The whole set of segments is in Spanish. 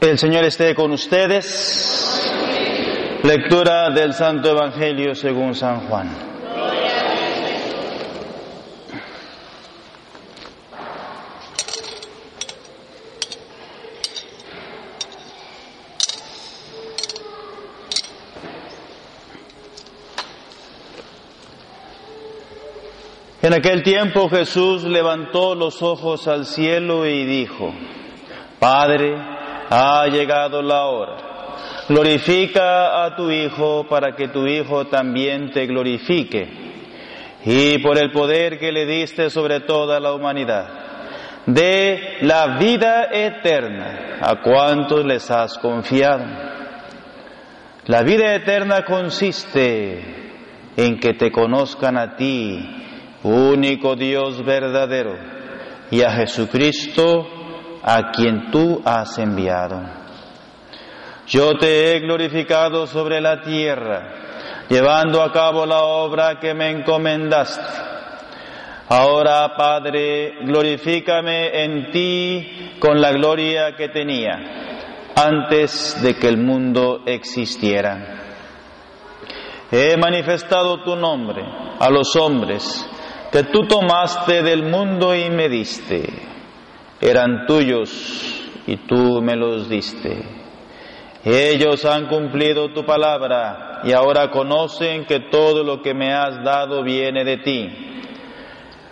El Señor esté con ustedes. Lectura del Santo Evangelio según San Juan. En aquel tiempo Jesús levantó los ojos al cielo y dijo, Padre, ha llegado la hora. Glorifica a tu Hijo para que tu Hijo también te glorifique. Y por el poder que le diste sobre toda la humanidad, de la vida eterna a cuantos les has confiado. La vida eterna consiste en que te conozcan a ti, único Dios verdadero, y a Jesucristo, a quien tú has enviado. Yo te he glorificado sobre la tierra, llevando a cabo la obra que me encomendaste. Ahora, Padre, glorifícame en ti con la gloria que tenía antes de que el mundo existiera. He manifestado tu nombre a los hombres que tú tomaste del mundo y me diste. Eran tuyos y tú me los diste. Ellos han cumplido tu palabra y ahora conocen que todo lo que me has dado viene de ti.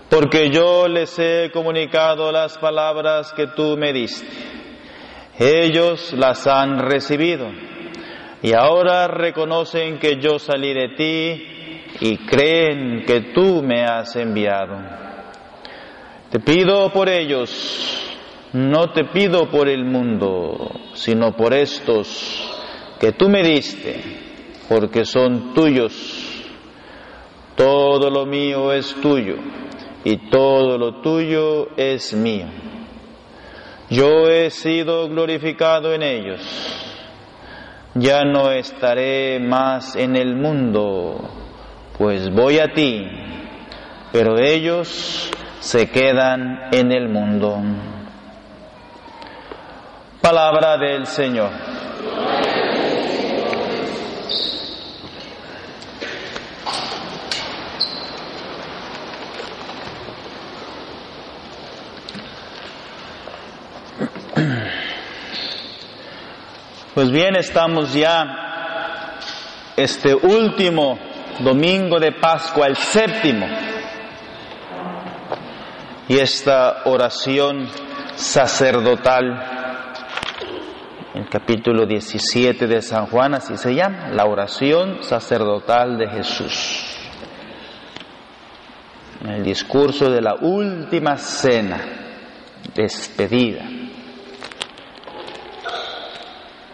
Porque yo les he comunicado las palabras que tú me diste. Ellos las han recibido y ahora reconocen que yo salí de ti y creen que tú me has enviado. Te pido por ellos, no te pido por el mundo, sino por estos que tú me diste, porque son tuyos. Todo lo mío es tuyo y todo lo tuyo es mío. Yo he sido glorificado en ellos. Ya no estaré más en el mundo pues voy a ti, pero ellos se quedan en el mundo. Palabra del Señor. Pues bien, estamos ya este último domingo de Pascua, el séptimo. Y esta oración sacerdotal, el capítulo 17 de San Juan, así se llama, la oración sacerdotal de Jesús. El discurso de la última cena, despedida.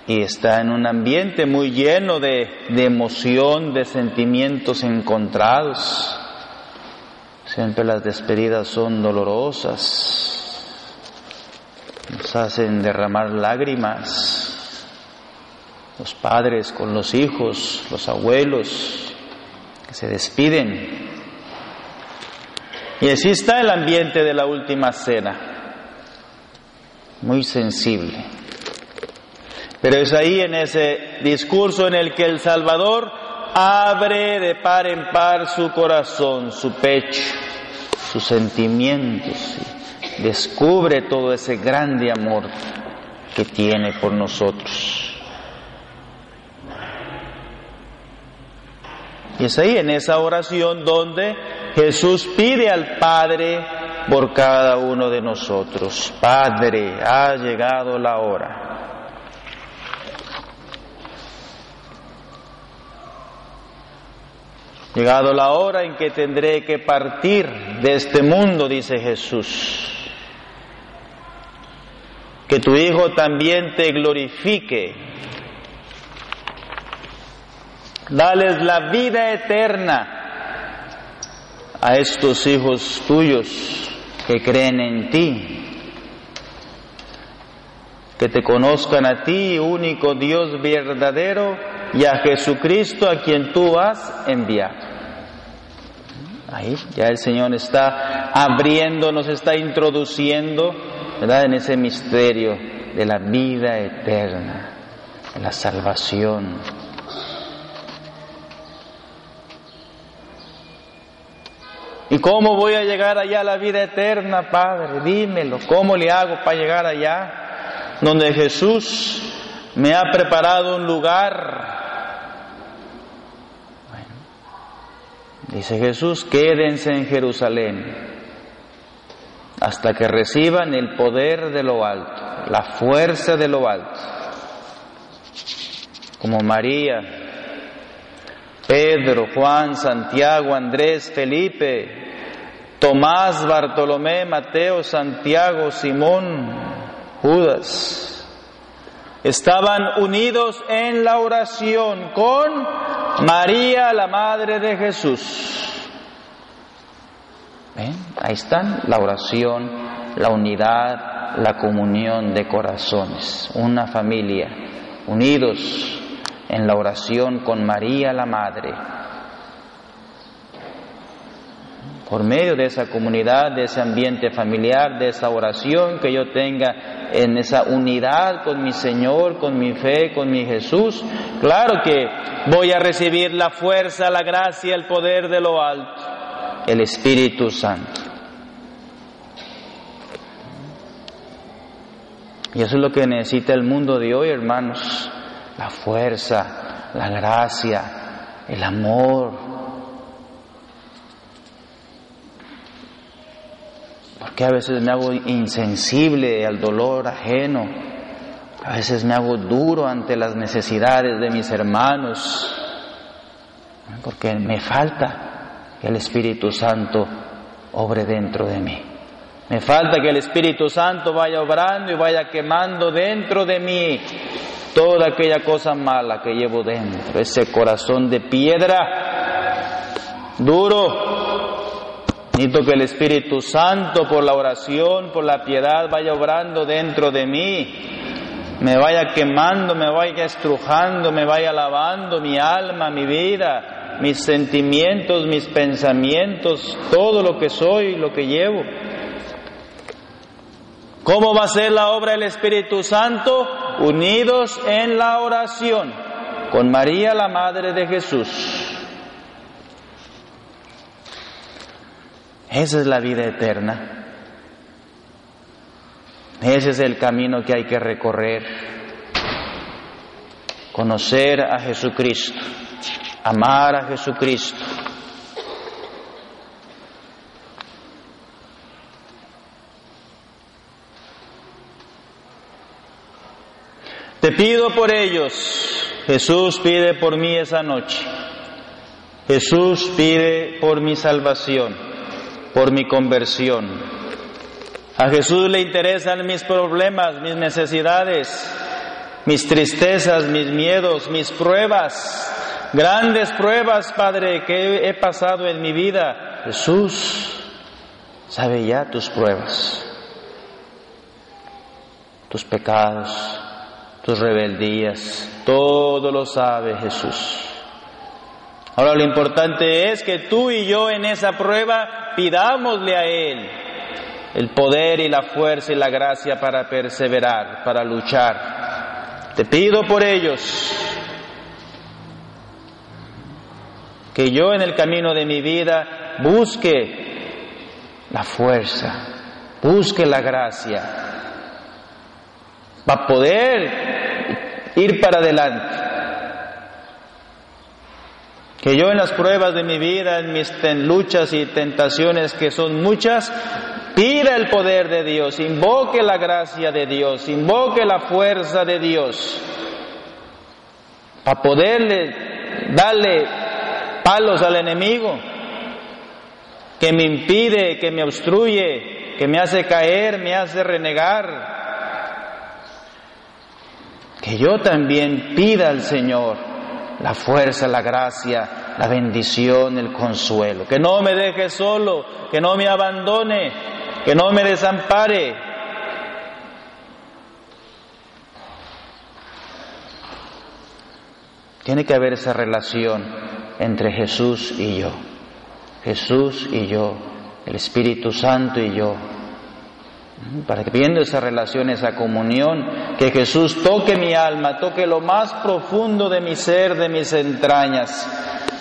y está en un ambiente muy lleno de, de, emoción, de sentimientos encontrados. Siempre las despedidas son dolorosas, nos hacen derramar lágrimas. Los padres con los hijos, los abuelos que se despiden. Y así está el ambiente de la última cena, muy sensible. Pero es ahí en ese discurso en el que el Salvador abre de par en par su corazón, su pecho, sus sentimientos, descubre todo ese grande amor que tiene por nosotros. Y es ahí en esa oración donde Jesús pide al Padre por cada uno de nosotros. Padre, ha llegado la hora. Llegado la hora en que tendré que partir de este mundo, dice Jesús. Que tu Hijo también te glorifique. Dales la vida eterna a estos hijos tuyos que creen en ti. Que te conozcan a ti, único Dios verdadero, y a Jesucristo a quien tú has enviado. Ahí ya el Señor está abriendo, nos está introduciendo, ¿verdad? En ese misterio de la vida eterna, de la salvación. ¿Y cómo voy a llegar allá a la vida eterna, Padre? Dímelo, ¿cómo le hago para llegar allá? Donde Jesús me ha preparado un lugar. Dice Jesús, quédense en Jerusalén hasta que reciban el poder de lo alto, la fuerza de lo alto. Como María, Pedro, Juan, Santiago, Andrés, Felipe, Tomás, Bartolomé, Mateo, Santiago, Simón, Judas. Estaban unidos en la oración con María, la Madre de Jesús. Ahí están la oración, la unidad, la comunión de corazones, una familia, unidos en la oración con María la Madre. Por medio de esa comunidad, de ese ambiente familiar, de esa oración que yo tenga en esa unidad con mi Señor, con mi fe, con mi Jesús, claro que voy a recibir la fuerza, la gracia, el poder de lo alto el Espíritu Santo. Y eso es lo que necesita el mundo de hoy, hermanos. La fuerza, la gracia, el amor. Porque a veces me hago insensible al dolor ajeno. A veces me hago duro ante las necesidades de mis hermanos. Porque me falta que el Espíritu Santo obre dentro de mí. Me falta que el Espíritu Santo vaya obrando y vaya quemando dentro de mí toda aquella cosa mala que llevo dentro, ese corazón de piedra duro. Necesito que el Espíritu Santo por la oración, por la piedad vaya obrando dentro de mí, me vaya quemando, me vaya estrujando, me vaya lavando mi alma, mi vida, mis sentimientos, mis pensamientos, todo lo que soy, lo que llevo. ¿Cómo va a ser la obra del Espíritu Santo? Unidos en la oración con María, la Madre de Jesús. Esa es la vida eterna. Ese es el camino que hay que recorrer. Conocer a Jesucristo amar a Jesucristo. Te pido por ellos, Jesús pide por mí esa noche. Jesús pide por mi salvación, por mi conversión. A Jesús le interesan mis problemas, mis necesidades, mis tristezas, mis miedos, mis pruebas, grandes pruebas, Padre, que he pasado en mi vida. Jesús sabe ya tus pruebas, tus pecados, tus rebeldías, todo lo sabe Jesús. Ahora lo importante es que tú y yo en esa prueba pidámosle a Él el poder y la fuerza y la gracia para perseverar, para luchar. Te pido por ellos que yo en el camino de mi vida busque la fuerza, busque la gracia, para poder ir para adelante. Que yo en las pruebas de mi vida, en mis luchas y tentaciones que son muchas, pida el poder de Dios, invoque la gracia de Dios, invoque la fuerza de Dios, para poderle darle palos al enemigo, que me impide, que me obstruye, que me hace caer, me hace renegar. Que yo también pida al Señor la fuerza, la gracia, la bendición, el consuelo. Que no me deje solo, que no me abandone, que no me desampare, Tiene que haber esa relación entre Jesús y yo. Jesús y yo, el Espíritu Santo y yo. Para que viendo esa relación, esa comunión, que Jesús toque mi alma, toque lo más profundo de mi ser, de mis entrañas.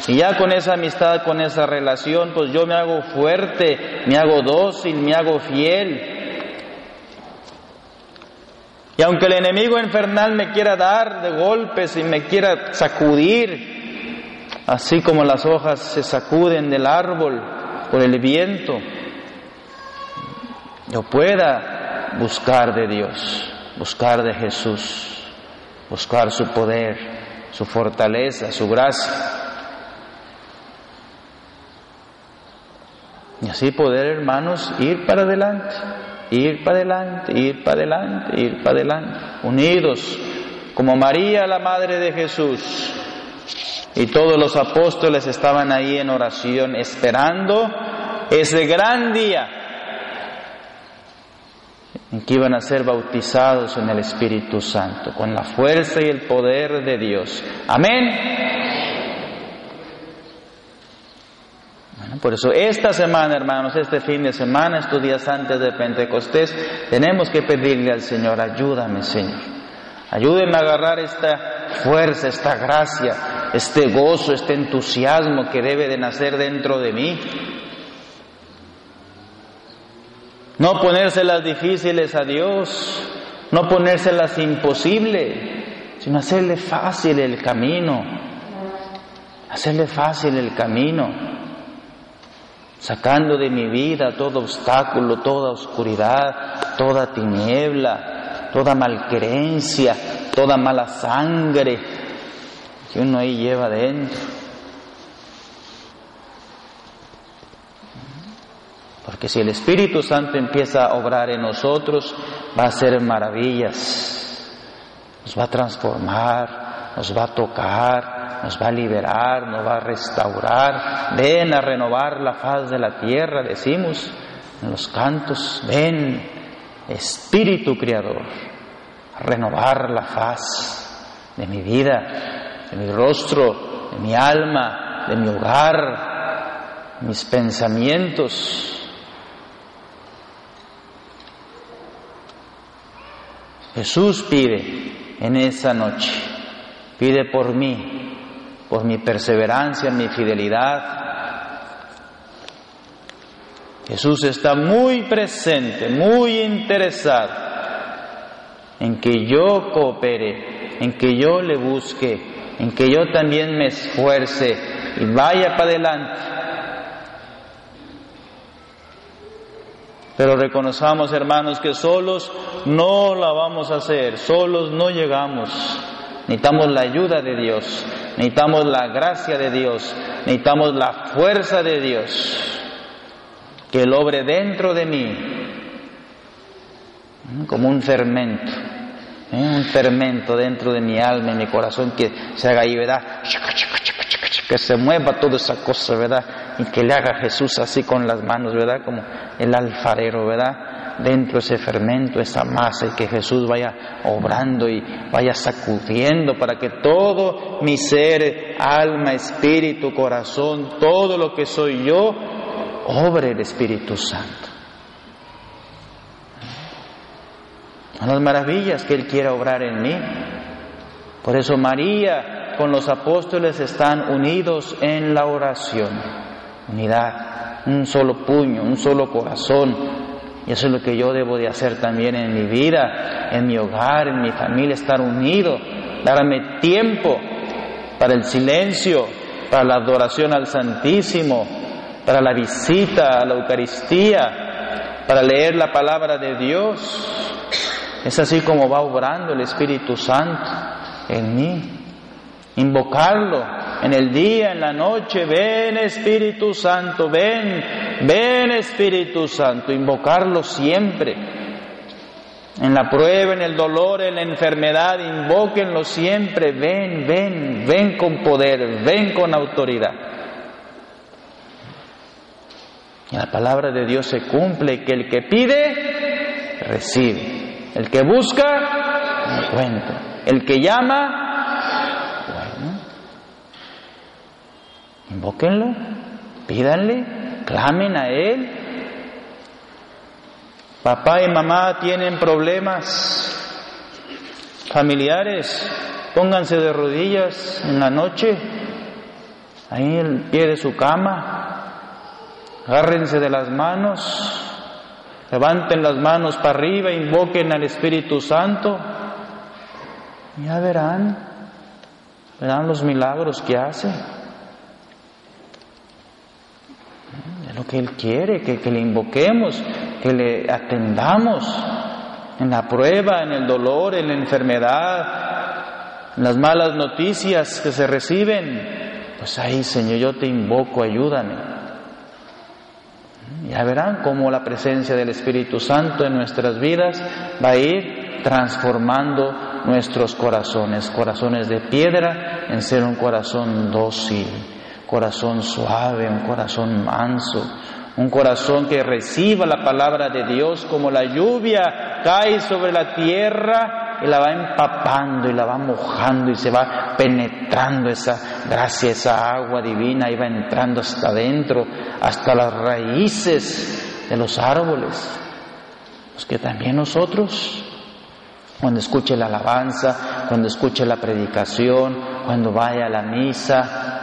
Y ya con esa amistad, con esa relación, pues yo me hago fuerte, me hago dócil, me hago fiel. Y aunque el enemigo infernal me quiera dar de golpes y me quiera sacudir, así como las hojas se sacuden del árbol por el viento, yo pueda buscar de Dios, buscar de Jesús, buscar su poder, su fortaleza, su gracia. Y así poder, hermanos, ir para adelante, ir para adelante, ir para adelante, ir para adelante, unidos como María, la Madre de Jesús. Y todos los apóstoles estaban ahí en oración, esperando ese gran día en que iban a ser bautizados en el Espíritu Santo, con la fuerza y el poder de Dios. Amén. por eso esta semana, hermanos, este fin de semana, estos días antes de Pentecostés, tenemos que pedirle al Señor, ayúdame, Señor. Ayúdeme a agarrar esta fuerza, esta gracia, este gozo, este entusiasmo que debe de nacer dentro de mí No ponérselas difíciles a Dios, no ponérselas imposible, sino hacerle fácil el camino, hacerle fácil el camino, sacando de mi vida todo obstáculo, toda oscuridad, toda tiniebla, toda malquerencia, toda mala sangre que uno ahí lleva dentro. Porque si el Espíritu Santo empieza a obrar en nosotros, va a hacer maravillas, nos va a transformar, nos va a tocar, nos va a liberar, nos va a restaurar. Ven a renovar la faz de la tierra, decimos en los cantos, ven, Espíritu Creador, a renovar la faz de mi vida, de mi rostro, de mi alma, de mi hogar, mis pensamientos Jesús pide en esa noche, pide por mí, por mi perseverancia, mi fidelidad. Jesús está muy presente, muy interesado en que yo coopere, en que yo le busque, en que yo también me esfuerce y vaya para adelante. Pero reconozcamos, hermanos, que solos no la vamos a hacer, solos no llegamos. Necesitamos la ayuda de Dios, necesitamos la gracia de Dios, necesitamos la fuerza de Dios, que Él obre dentro de mí, como un fermento, ¿eh? un fermento dentro de mi alma y mi corazón que se haga ahí, ¿verdad? Que se mueva toda esa cosa, ¿verdad? Y que le haga Jesús así con las manos, ¿verdad? Como el alfarero, ¿verdad? Dentro ese fermento, esa masa, y que Jesús vaya obrando y vaya sacudiendo para que todo mi ser, alma, espíritu, corazón, todo lo que soy yo, obre el Espíritu Santo. Son las maravillas que Él quiera obrar en mí. Por eso María con los apóstoles están unidos en la oración unidad, un solo puño, un solo corazón. Y eso es lo que yo debo de hacer también en mi vida, en mi hogar, en mi familia, estar unido, darme tiempo para el silencio, para la adoración al Santísimo, para la visita a la Eucaristía, para leer la palabra de Dios. Es así como va obrando el Espíritu Santo en mí. Invocarlo, en el día, en la noche, ven Espíritu Santo, ven, ven Espíritu Santo, invocarlo siempre. En la prueba, en el dolor, en la enfermedad, invóquenlo siempre, ven, ven, ven con poder, ven con autoridad. Y la palabra de Dios se cumple, que el que pide, recibe. El que busca, encuentra. El que llama, Invóquenlo, pídanle, clamen a Él. Papá y mamá tienen problemas familiares, pónganse de rodillas en la noche, ahí en el pie de su cama, agárrense de las manos, levanten las manos para arriba, invoquen al Espíritu Santo, ya verán, verán los milagros que hace. Es lo que Él quiere, que, que le invoquemos, que le atendamos en la prueba, en el dolor, en la enfermedad, en las malas noticias que se reciben. Pues ahí, Señor, yo te invoco, ayúdame. Ya verán cómo la presencia del Espíritu Santo en nuestras vidas va a ir transformando nuestros corazones, corazones de piedra en ser un corazón dócil, corazón suave, un corazón manso, un corazón que reciba la palabra de Dios como la lluvia cae sobre la tierra y la va empapando y la va mojando y se va penetrando esa gracia, esa agua divina y va entrando hasta adentro, hasta las raíces de los árboles. Pues que también nosotros, cuando escuche la alabanza, cuando escuche la predicación, cuando vaya a la misa,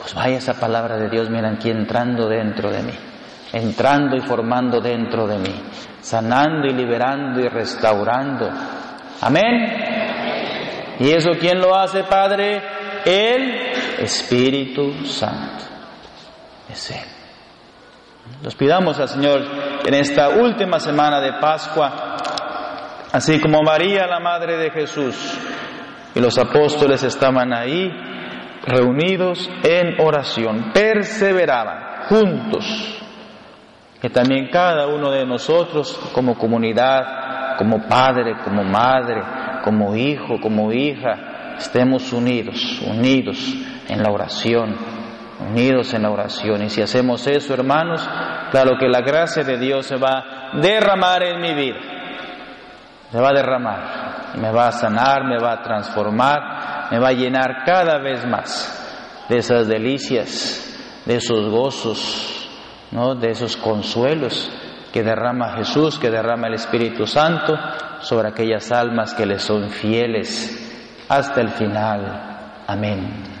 pues vaya esa palabra de Dios, miren aquí entrando dentro de mí, entrando y formando dentro de mí, sanando y liberando y restaurando. Amén. ¿Y eso quién lo hace, Padre? El Espíritu Santo. Es Él. Nos pidamos al Señor en esta última semana de Pascua, así como María, la Madre de Jesús, y los apóstoles estaban ahí, reunidos en oración, perseveraban juntos. Que también cada uno de nosotros como comunidad, como padre, como madre, como hijo, como hija, estemos unidos, unidos en la oración, unidos en la oración. Y si hacemos eso, hermanos, claro que la gracia de Dios se va a derramar en mi vida, se va a derramar, me va a sanar, me va a transformar, me va a llenar cada vez más de esas delicias, de esos gozos, ¿no? de esos consuelos que derrama Jesús, que derrama el Espíritu Santo sobre aquellas almas que le son fieles hasta el final. Amén.